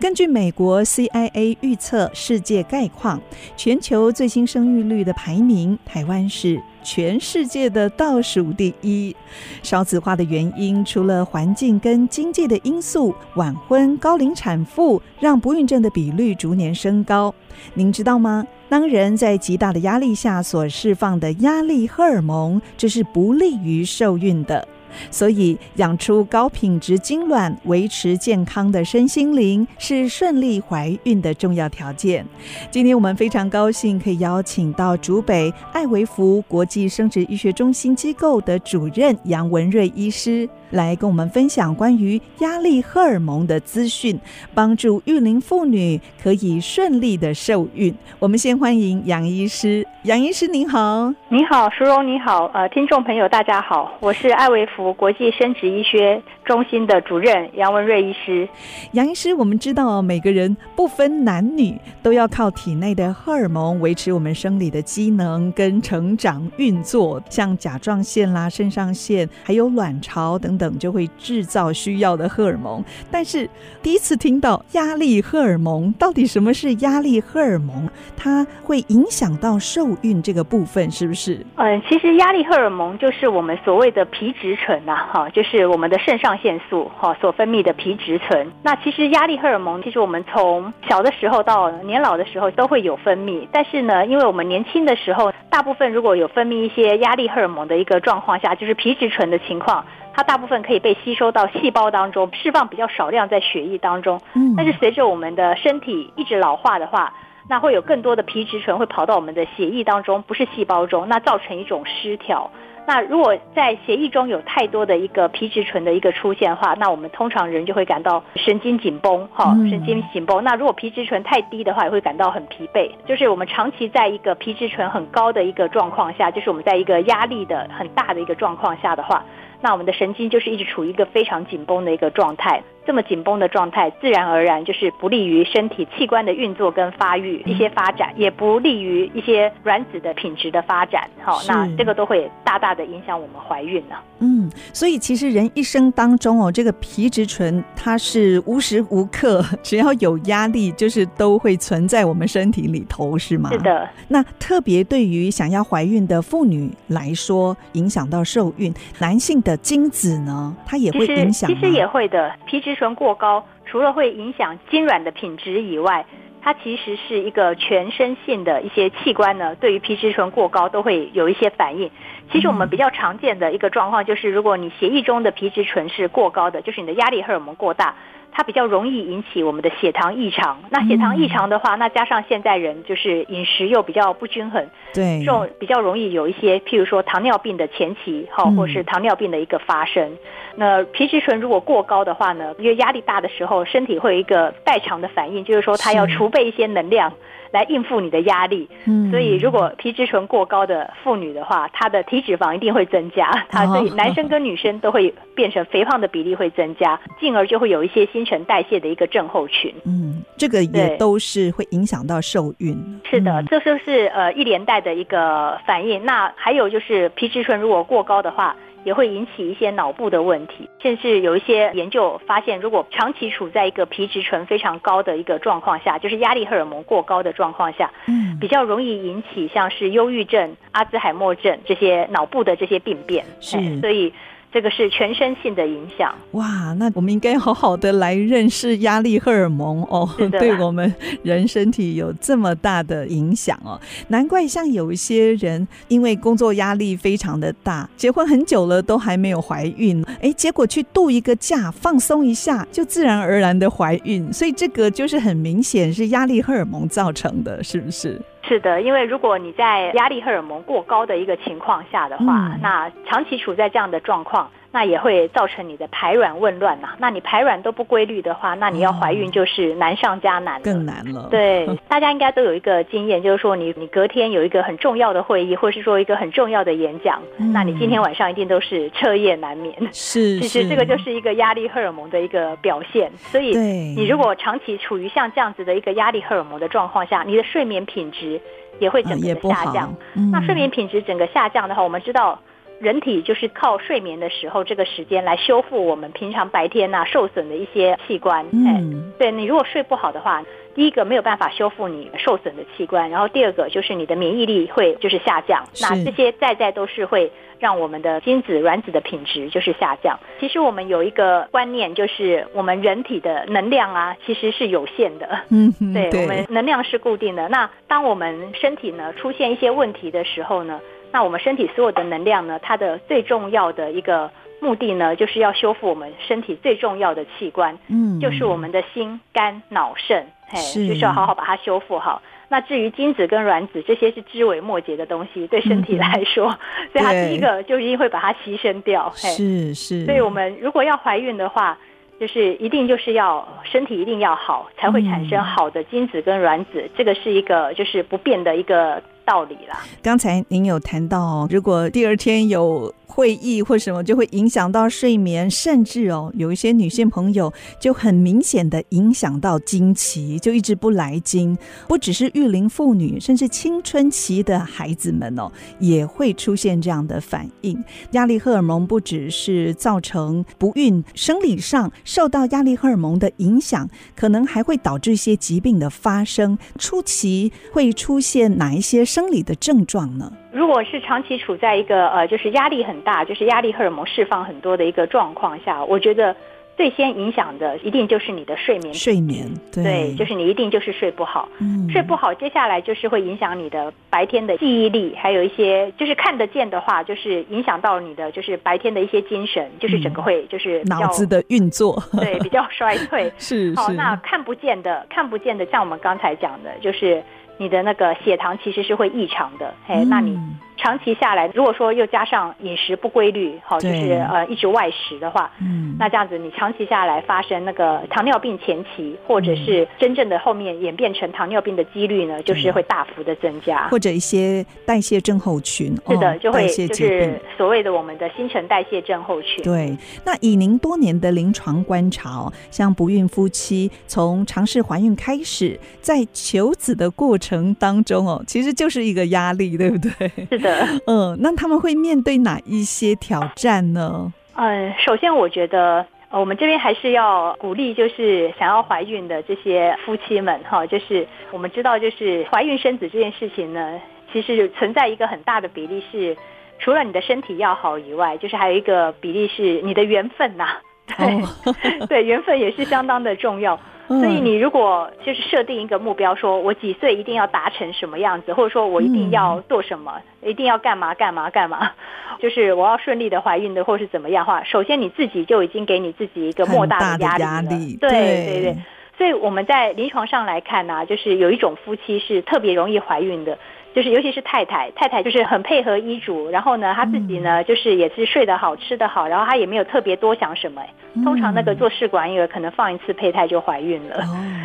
根据美国 CIA 预测世界概况，全球最新生育率的排名，台湾是全世界的倒数第一。少子化的原因，除了环境跟经济的因素，晚婚、高龄产妇让不孕症的比率逐年升高。您知道吗？当人在极大的压力下所释放的压力荷尔蒙，这是不利于受孕的。所以，养出高品质精卵，维持健康的身心灵，是顺利怀孕的重要条件。今天我们非常高兴可以邀请到竹北艾维福国际生殖医学中心机构的主任杨文瑞医师。来跟我们分享关于压力荷尔蒙的资讯，帮助育龄妇女可以顺利的受孕。我们先欢迎杨医师，杨医师您好，你好，淑荣你好，呃，听众朋友大家好，我是艾维福国际生殖医学中心的主任杨文瑞医师。杨医师，我们知道每个人不分男女都要靠体内的荷尔蒙维持我们生理的机能跟成长运作，像甲状腺啦、肾上腺，还有卵巢等等。等就会制造需要的荷尔蒙，但是第一次听到压力荷尔蒙，到底什么是压力荷尔蒙？它会影响到受孕这个部分，是不是？嗯，其实压力荷尔蒙就是我们所谓的皮质醇呐，哈，就是我们的肾上腺素哈所分泌的皮质醇。那其实压力荷尔蒙，其实我们从小的时候到年老的时候都会有分泌，但是呢，因为我们年轻的时候，大部分如果有分泌一些压力荷尔蒙的一个状况下，就是皮质醇的情况。它大部分可以被吸收到细胞当中，释放比较少量在血液当中。嗯，但是随着我们的身体一直老化的话，那会有更多的皮质醇会跑到我们的血液当中，不是细胞中，那造成一种失调。那如果在血液中有太多的一个皮质醇的一个出现的话，那我们通常人就会感到神经紧绷，哈，神经紧绷。那如果皮质醇太低的话，也会感到很疲惫。就是我们长期在一个皮质醇很高的一个状况下，就是我们在一个压力的很大的一个状况下的话。那我们的神经就是一直处于一个非常紧绷的一个状态。这么紧绷的状态，自然而然就是不利于身体器官的运作跟发育一些发展，也不利于一些卵子的品质的发展。好，那这个都会大大的影响我们怀孕呢。嗯，所以其实人一生当中哦，这个皮质醇它是无时无刻只要有压力，就是都会存在我们身体里头，是吗？是的。那特别对于想要怀孕的妇女来说，影响到受孕，男性的精子呢，它也会影响吗？其实也会的，皮质。醇过高，除了会影响精软的品质以外，它其实是一个全身性的一些器官呢，对于皮质醇过高都会有一些反应。其实我们比较常见的一个状况就是，如果你血液中的皮质醇是过高的，就是你的压力荷尔蒙过大。它比较容易引起我们的血糖异常。那血糖异常的话，那加上现在人就是饮食又比较不均衡，对，这种比较容易有一些，譬如说糖尿病的前期，哈，或是糖尿病的一个发生。那皮质醇如果过高的话呢，因为压力大的时候，身体会有一个代偿的反应，就是说它要储备一些能量。来应付你的压力，嗯，所以如果皮质醇过高的妇女的话，她的体脂肪一定会增加，她所以男生跟女生都会变成肥胖的比例会增加，进而就会有一些新陈代谢的一个症候群。嗯，这个也都是会影响到受孕。是的，这就是呃一连带的一个反应。那还有就是皮质醇如果过高的话。也会引起一些脑部的问题，甚至有一些研究发现，如果长期处在一个皮质醇非常高的一个状况下，就是压力荷尔蒙过高的状况下，嗯，比较容易引起像是忧郁症、阿兹海默症这些脑部的这些病变，是，所以。这个是全身性的影响哇！那我们应该好好的来认识压力荷尔蒙哦，对我们人身体有这么大的影响哦。难怪像有一些人因为工作压力非常的大，结婚很久了都还没有怀孕，哎，结果去度一个假放松一下，就自然而然的怀孕。所以这个就是很明显是压力荷尔蒙造成的，是不是？是的，因为如果你在压力荷尔蒙过高的一个情况下的话，嗯、那长期处在这样的状况，那也会造成你的排卵紊乱呐。那你排卵都不规律的话，那你要怀孕就是难上加难，更难了。对，大家应该都有一个经验，就是说你你隔天有一个很重要的会议，或是说一个很重要的演讲，嗯、那你今天晚上一定都是彻夜难眠。是，其实这个就是一个压力荷尔蒙的一个表现。所以，你如果长期处于像这样子的一个压力荷尔蒙的状况下，你的睡眠品质也会整个下降。那睡眠品质整个下降的话，我们知道。人体就是靠睡眠的时候这个时间来修复我们平常白天呐、啊、受损的一些器官。嗯，对，你如果睡不好的话，第一个没有办法修复你受损的器官，然后第二个就是你的免疫力会就是下降。那这些在在都是会让我们的精子卵子的品质就是下降。其实我们有一个观念，就是我们人体的能量啊其实是有限的。嗯，对，我们能量是固定的。那当我们身体呢出现一些问题的时候呢，那我们身体所有的能量呢，它的最重要的一个目的呢，就是要修复我们身体最重要的器官，嗯，就是我们的心、肝、脑、肾，嘿，就是要好好把它修复好。那至于精子跟卵子这些是枝微末节的东西，对身体来说，嗯、所以它第一个就一定会把它牺牲掉。嘿是是。所以我们如果要怀孕的话，就是一定就是要身体一定要好，才会产生好的精子跟卵子，嗯、这个是一个就是不变的一个道理啦。刚才您有谈到，如果第二天有会议或什么就会影响到睡眠，甚至哦，有一些女性朋友就很明显的影响到经期，就一直不来经。不只是育龄妇女，甚至青春期的孩子们哦，也会出现这样的反应。压力荷尔蒙不只是造成不孕，生理上受到压力荷尔蒙的影响，可能还会导致一些疾病的发生。初期会出现哪一些生理的症状呢？如果是长期处在一个呃，就是压力很大，就是压力荷尔蒙释放很多的一个状况下，我觉得最先影响的一定就是你的睡眠。睡眠，对，对，就是你一定就是睡不好。嗯，睡不好，接下来就是会影响你的白天的记忆力，还有一些就是看得见的话，就是影响到你的就是白天的一些精神，就是整个会就是脑子的运作，对，比较衰退。是，好，那看不见的，看不见的，像我们刚才讲的，就是。你的那个血糖其实是会异常的，嘿，那你长期下来，如果说又加上饮食不规律，好，就是呃一直外食的话，嗯，那这样子你长期下来发生那个糖尿病前期，或者是真正的后面演变成糖尿病的几率呢，就是会大幅的增加，或者一些代谢症候群，是的，就会就是所谓的我们的新陈代谢症候群。对，那以您多年的临床观察，像不孕夫妻从尝试怀孕开始，在求子的过程。程当中哦，其实就是一个压力，对不对？是的，嗯，那他们会面对哪一些挑战呢？嗯，首先我觉得，我们这边还是要鼓励，就是想要怀孕的这些夫妻们哈，就是我们知道，就是怀孕生子这件事情呢，其实存在一个很大的比例是，除了你的身体要好以外，就是还有一个比例是你的缘分呐、啊，对，哦、对，缘分也是相当的重要。所以你如果就是设定一个目标，说我几岁一定要达成什么样子，或者说我一定要做什么，嗯、一定要干嘛干嘛干嘛，就是我要顺利的怀孕的，或是怎么样的话，首先你自己就已经给你自己一个莫大的压力了。压力对对对，所以我们在临床上来看呢、啊，就是有一种夫妻是特别容易怀孕的。就是尤其是太太，太太就是很配合医嘱，然后呢，她自己呢就是也是睡得好，吃得好，然后她也没有特别多想什么。通常那个做试管婴儿可能放一次胚胎就怀孕了，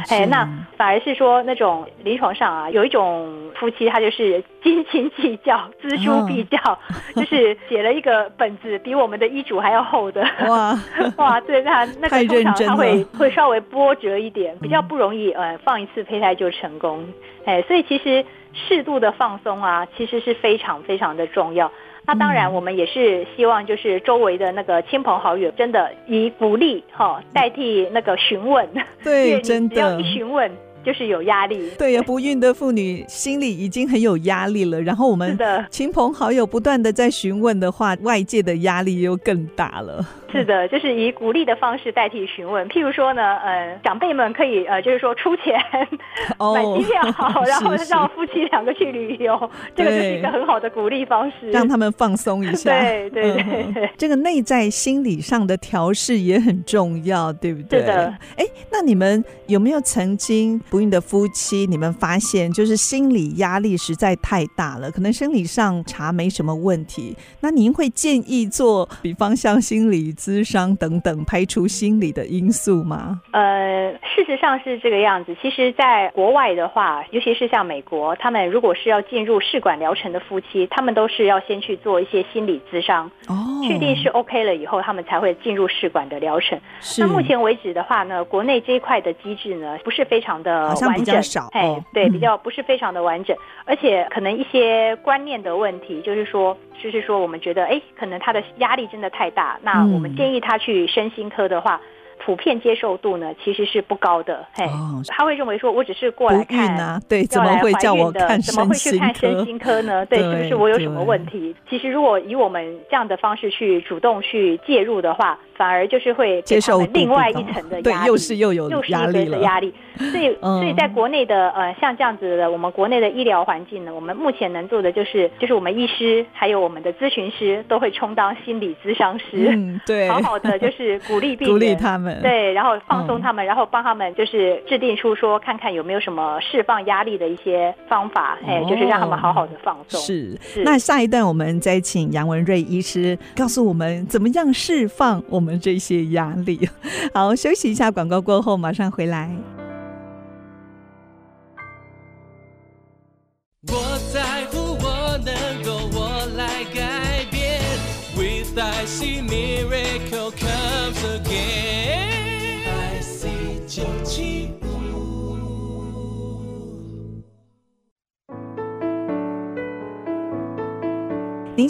哎，那反而是说那种临床上啊，有一种夫妻他就是斤斤计较、锱铢必较，就是写了一个本子比我们的医嘱还要厚的。哇 哇，对，那 那个通常他会会稍微波折一点，比较不容易呃放一次胚胎就成功。哎，所以其实。适度的放松啊，其实是非常非常的重要。那当然，我们也是希望，就是周围的那个亲朋好友，真的以鼓励哈代替那个询问。对，真的，只要一询问。就是有压力，对呀，不孕的妇女心里已经很有压力了。然后我们的亲朋好友不断的在询问的话，外界的压力又更大了。是的，就是以鼓励的方式代替询问。譬如说呢，呃，长辈们可以呃，就是说出钱买机票，然后让夫妻两个去旅游，这个就是一个很好的鼓励方式，让他们放松一下。对对对，这个内在心理上的调试也很重要，对不对？是的。哎，那你们有没有曾经？不孕的夫妻，你们发现就是心理压力实在太大了，可能生理上查没什么问题，那您会建议做，比方像心理咨商等等，排除心理的因素吗？呃，事实上是这个样子。其实，在国外的话，尤其是像美国，他们如果是要进入试管疗程的夫妻，他们都是要先去做一些心理咨商，哦，确定是 OK 了以后，他们才会进入试管的疗程。那目前为止的话呢，国内这一块的机制呢，不是非常的完整，好像比较少，哎，对，比较不是非常的完整，嗯，而且可能一些观念的问题，就是说，就是说，我们觉得，哎，可能他的压力真的太大，那我们建议他去身心科的话。普遍接受度呢，其实是不高的。嘿，哦、他会认为说，我只是过来看，啊、对，怎么会叫我看身心科？怎么会去看身心科呢？对，对是不是我有什么问题？其实，如果以我们这样的方式去主动去介入的话。反而就是会给他们另外一层的压力，对，又是又有压力了，的压力。所以，所以在国内的呃，像这样子的，我们国内的医疗环境呢，我们目前能做的就是，就是我们医师还有我们的咨询师都会充当心理咨商师，嗯，对，好好的就是鼓励 病人，鼓励他们，对，然后放松他们，嗯、然后帮他们就是制定出说，看看有没有什么释放压力的一些方法，哎、哦，就是让他们好好的放松。是，是。那下一段我们再请杨文瑞医师告诉我们怎么样释放我们。这些压力，好，休息一下，广告过后马上回来。我在乎，我能够，我来改变。With I see miracle comes again.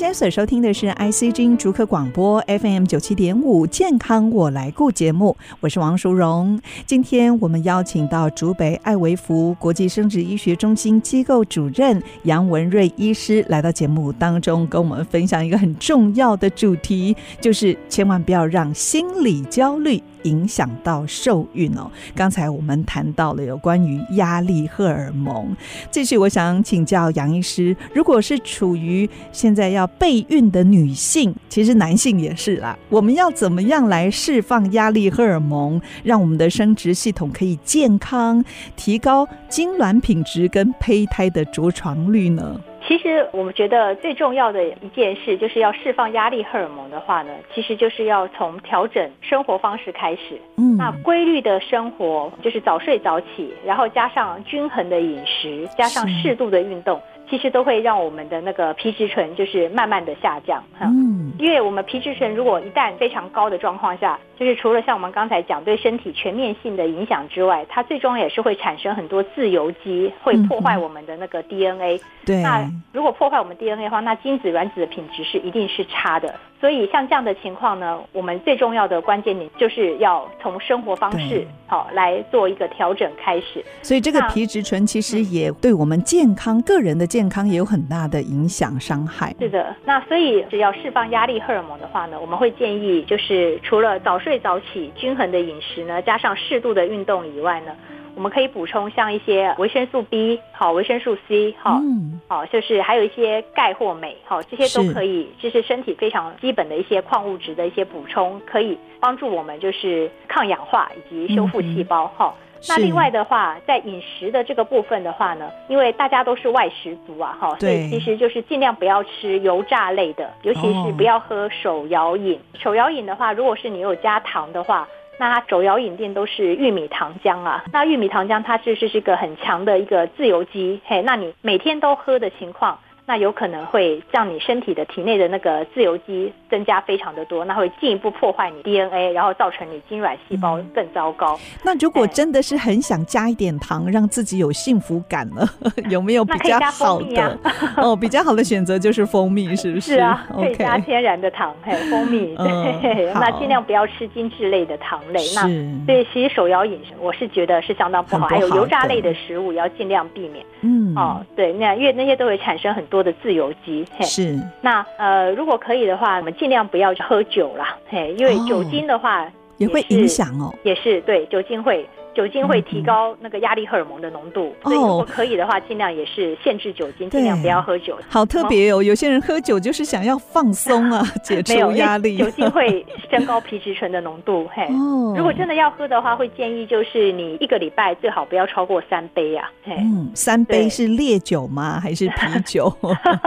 在所收听的是 ICG 竹客广播 FM 九七点五健康我来顾节目，我是王淑荣。今天我们邀请到竹北爱维福国际生殖医学中心机构主任杨文瑞医师来到节目当中，跟我们分享一个很重要的主题，就是千万不要让心理焦虑。影响到受孕哦。刚才我们谈到了有关于压力荷尔蒙，继续我想请教杨医师，如果是处于现在要备孕的女性，其实男性也是啦，我们要怎么样来释放压力荷尔蒙，让我们的生殖系统可以健康，提高精卵品质跟胚胎的着床率呢？其实我们觉得最重要的一件事，就是要释放压力荷尔蒙的话呢，其实就是要从调整生活方式开始。嗯，那规律的生活就是早睡早起，然后加上均衡的饮食，加上适度的运动。其实都会让我们的那个皮质醇就是慢慢的下降，嗯，因为我们皮质醇如果一旦非常高的状况下，就是除了像我们刚才讲对身体全面性的影响之外，它最终也是会产生很多自由基，会破坏我们的那个 DNA。对，那如果破坏我们 DNA 的话，那精子卵子的品质是一定是差的。所以像这样的情况呢，我们最重要的关键点就是要从生活方式好来做一个调整开始。所以这个皮质醇其实也对我们健康、个人的健康也有很大的影响伤害。是的，那所以只要释放压力荷尔蒙的话呢，我们会建议就是除了早睡早起、均衡的饮食呢，加上适度的运动以外呢。我们可以补充像一些维生素 B，好，维生素 C，好，嗯，好，就是还有一些钙或镁，好，这些都可以，这是身体非常基本的一些矿物质的一些补充，可以帮助我们就是抗氧化以及修复细胞，哈、嗯。那另外的话，在饮食的这个部分的话呢，因为大家都是外食族啊，哈，所以其实就是尽量不要吃油炸类的，尤其是不要喝手摇饮。哦、手摇饮的话，如果是你有加糖的话。那它手摇饮店都是玉米糖浆啊，那玉米糖浆它就是是一个很强的一个自由基，嘿，那你每天都喝的情况。那有可能会让你身体的体内的那个自由基增加非常的多，那会进一步破坏你 DNA，然后造成你精卵细胞更糟糕。嗯、那如果真的是很想加一点糖，让自己有幸福感呢，有没有比较好的？啊、哦，比较好的选择就是蜂蜜，是不是？是啊，可以加天然的糖，还有蜂蜜。对，嗯、那尽量不要吃精致类的糖类。是那所以其实手摇饮食，我是觉得是相当不好，不好还有油炸类的食物也要尽量避免。嗯，哦，对，那因为那些都会产生很多。的自由基是。那呃，如果可以的话，我们尽量不要喝酒啦，嘿，因为酒精的话、哦、也会影响哦，也是对酒精会。酒精会提高那个压力荷尔蒙的浓度，嗯、所以如果可以的话，尽量也是限制酒精，尽量不要喝酒。好特别哦，有些人喝酒就是想要放松啊，解除压力。酒精会升高皮质醇的浓度。嘿，哦、如果真的要喝的话，会建议就是你一个礼拜最好不要超过三杯啊。嗯，三杯是烈酒吗？还是啤酒？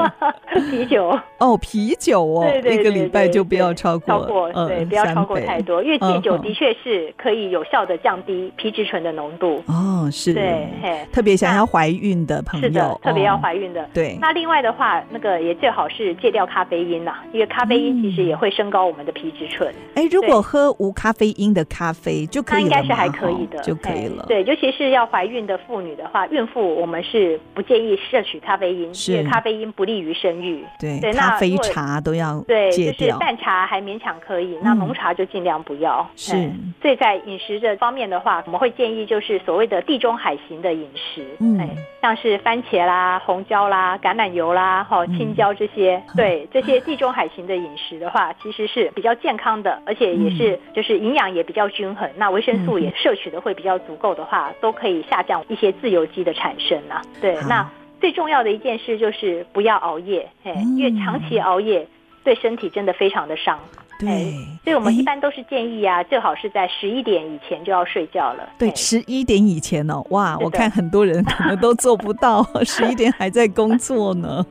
啤酒。哦，啤酒哦，对对对对，一个礼拜就不要超过，超过，对，嗯、不要超过太多，因为戒酒的确是可以有效的降低皮质醇的浓度。哦，是，对，特别想要怀孕的朋友，是的，特别要怀孕的。对，那另外的话，那个也最好是戒掉咖啡因呐，因为咖啡因其实也会升高我们的皮质醇。哎，如果喝无咖啡因的咖啡就可以了，那应该是还可以的，就可以了。对，尤其是要怀孕的妇女的话，孕妇我们是不建议摄取咖啡因，因为咖啡因不利于生育。对，咖啡茶都要对，就是淡茶还勉强可以，那浓茶就尽量不要。是，所以在饮食这方面的话，我们会建议就是所谓的地中海型的饮食，嗯，像是番茄啦、红椒啦、橄榄油啦、哈青椒这些，对这些地中海型的饮食的话，其实是比较健康的，而且也是就是营养也比较均衡，那维生素也摄取的会比较足够的话，都可以下降一些自由基的产生啊。对，那。最重要的一件事就是不要熬夜，嘿，因为长期熬夜对身体真的非常的伤。对，所以我们一般都是建议啊，最好是在十一点以前就要睡觉了。对，十一点以前哦，哇，我看很多人可能都做不到，十一点还在工作呢。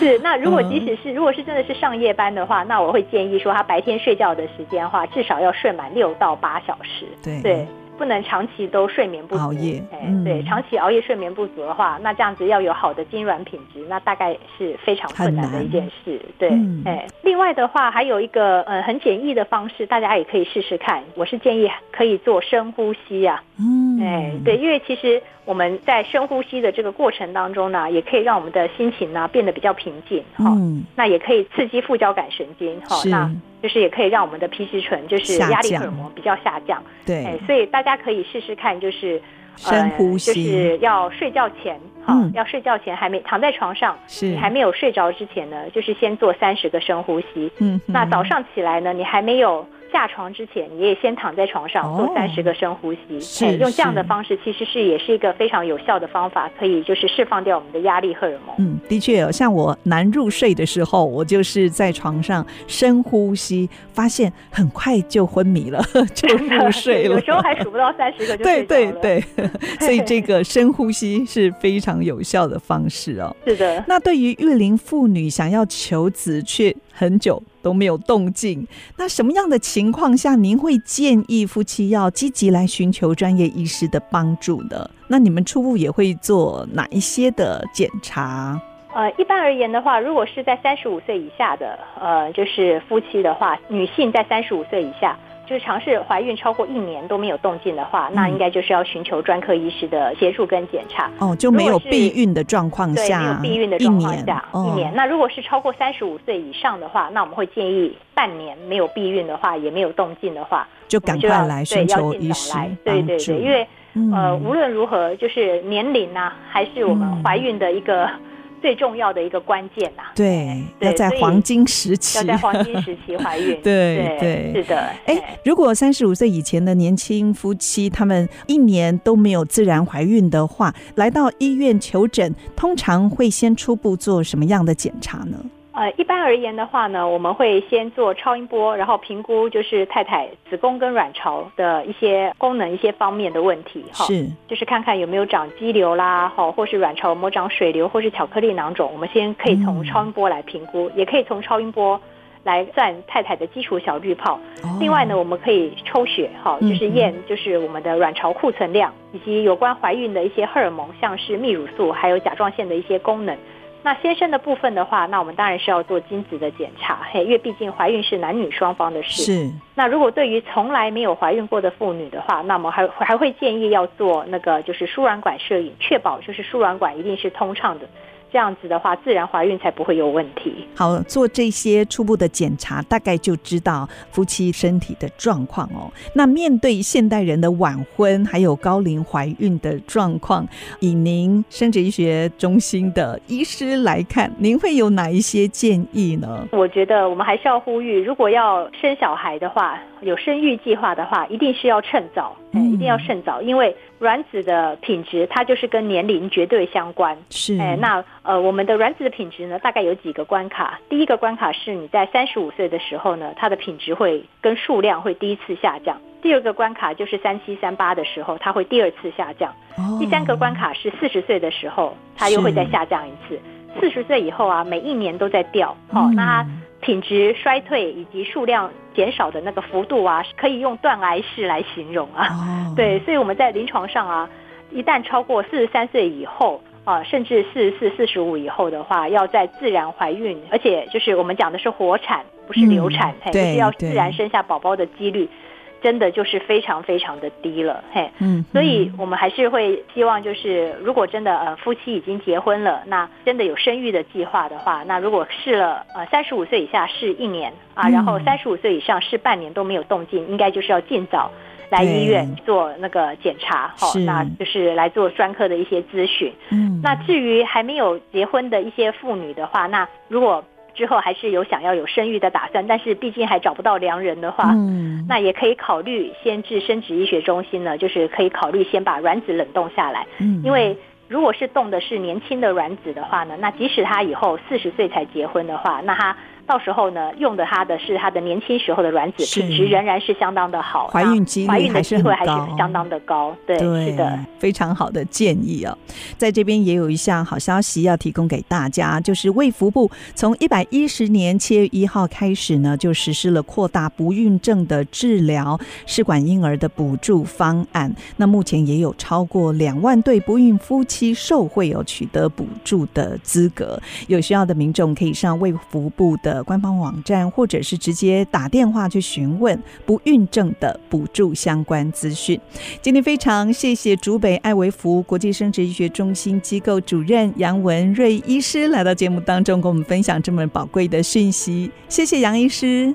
是，那如果即使是如果是真的是上夜班的话，那我会建议说，他白天睡觉的时间的话，至少要睡满六到八小时。对对。不能长期都睡眠不足，熬夜，哎，对，长期熬夜睡眠不足的话，那这样子要有好的精软品质，那大概是非常困难的一件事，对，哎，另外的话还有一个呃很简易的方式，大家也可以试试看，我是建议可以做深呼吸呀，嗯，哎，对，因为其实我们在深呼吸的这个过程当中呢，也可以让我们的心情呢变得比较平静，哈，那也可以刺激副交感神经，哈，那。就是也可以让我们的皮质醇，就是压力荷尔蒙比较下降。对、哎，所以大家可以试试看，就是深呼吸，呃、就是要睡觉前，好、嗯，要睡觉前还没躺在床上，是你还没有睡着之前呢，就是先做三十个深呼吸。嗯，那早上起来呢，你还没有。下床之前，你也先躺在床上做三十个深呼吸，是用这样的方式，其实是也是一个非常有效的方法，可以就是释放掉我们的压力荷尔蒙。嗯，的确有，像我难入睡的时候，我就是在床上深呼吸，发现很快就昏迷了，就 入睡了。有时候还数不到三十个就。对对对，所以这个深呼吸是非常有效的方式哦。是的。那对于育龄妇女想要求子却很久都没有动静，那什么样的情况下您会建议夫妻要积极来寻求专业医师的帮助呢？那你们初步也会做哪一些的检查？呃，一般而言的话，如果是在三十五岁以下的，呃，就是夫妻的话，女性在三十五岁以下。就是尝试怀孕超过一年都没有动静的话，嗯、那应该就是要寻求专科医师的协助跟检查。哦，就没有避孕的状况下，对，没有避孕的状况下，一年。一年。那如果是超过三十五岁以上的话，那我们会建议半年没有避孕的话，也没有动静的话，就赶快来寻求医师。对对对，因为、嗯、呃，无论如何，就是年龄呢、啊，还是我们怀孕的一个。嗯最重要的一个关键呐，对，要在黄金时期，要在黄金时期怀孕，对对，是的。哎，如果三十五岁以前的年轻夫妻，他们一年都没有自然怀孕的话，来到医院求诊，通常会先初步做什么样的检查呢？呃，一般而言的话呢，我们会先做超音波，然后评估就是太太子宫跟卵巢的一些功能、一些方面的问题，哈，是，就是看看有没有长肌瘤啦，哈，或是卵巢有没有长水瘤，或是巧克力囊肿，我们先可以从超音波来评估，嗯、也可以从超音波来算太太的基础小滤泡。哦、另外呢，我们可以抽血，哈，就是验就是我们的卵巢库存量，嗯、以及有关怀孕的一些荷尔蒙，像是泌乳素还有甲状腺的一些功能。那先生的部分的话，那我们当然是要做精子的检查，嘿，因为毕竟怀孕是男女双方的事。是。那如果对于从来没有怀孕过的妇女的话，那我们还还会建议要做那个就是输卵管摄影，确保就是输卵管一定是通畅的。这样子的话，自然怀孕才不会有问题。好，做这些初步的检查，大概就知道夫妻身体的状况哦。那面对现代人的晚婚，还有高龄怀孕的状况，以您生殖医学中心的医师来看，您会有哪一些建议呢？我觉得我们还是要呼吁，如果要生小孩的话，有生育计划的话，一定是要趁早，嗯，一定要趁早，因为卵子的品质它就是跟年龄绝对相关。是，哎，那呃，我们的卵子的品质呢，大概有几个关卡。第一个关卡是你在三十五岁的时候呢，它的品质会跟数量会第一次下降。第二个关卡就是三七三八的时候，它会第二次下降。哦，第三个关卡是四十岁的时候，它又会再下降一次。四十岁以后啊，每一年都在掉。好，嗯，那它品质衰退以及数量减少的那个幅度啊，可以用断崖式来形容啊。哦，对，所以我们在临床上啊，一旦超过四十三岁以后啊，甚至四十四、四十五以后的话，要在自然怀孕，而且就是我们讲的是活产，不是流产，嗯，就是要自然生下宝宝的几率。真的就是非常非常的低了，嘿，嗯，所以我们还是会希望，就是如果真的呃夫妻已经结婚了，那真的有生育的计划的话，那如果试了呃三十五岁以下试一年啊，然后三十五岁以上试半年都没有动静，应该就是要尽早来医院做那个检查，好，那就是来做专科的一些咨询。嗯，那至于还没有结婚的一些妇女的话，那如果之后还是有想要有生育的打算，但是毕竟还找不到良人的话，嗯，那也可以考虑先至生殖医学中心呢，就是可以考虑先把卵子冷冻下来，嗯，因为如果是冻的是年轻的卵子的话呢，那即使他以后四十岁才结婚的话，那他。到时候呢，用的它的是它的年轻时候的卵子，品质仍然是相当的好，怀孕机会还是很高，还是相当的高。对，对是的，非常好的建议哦。在这边也有一项好消息要提供给大家，就是卫福部从一百一十年七月一号开始呢，就实施了扩大不孕症的治疗试管婴儿的补助方案。那目前也有超过两万对不孕夫妻受惠有取得补助的资格。有需要的民众可以上卫福部的。官方网站，或者是直接打电话去询问不孕症的补助相关资讯。今天非常谢谢竹北艾维福国际生殖医学中心机构主任杨文瑞医师来到节目当中，跟我们分享这么宝贵的讯息。谢谢杨医师，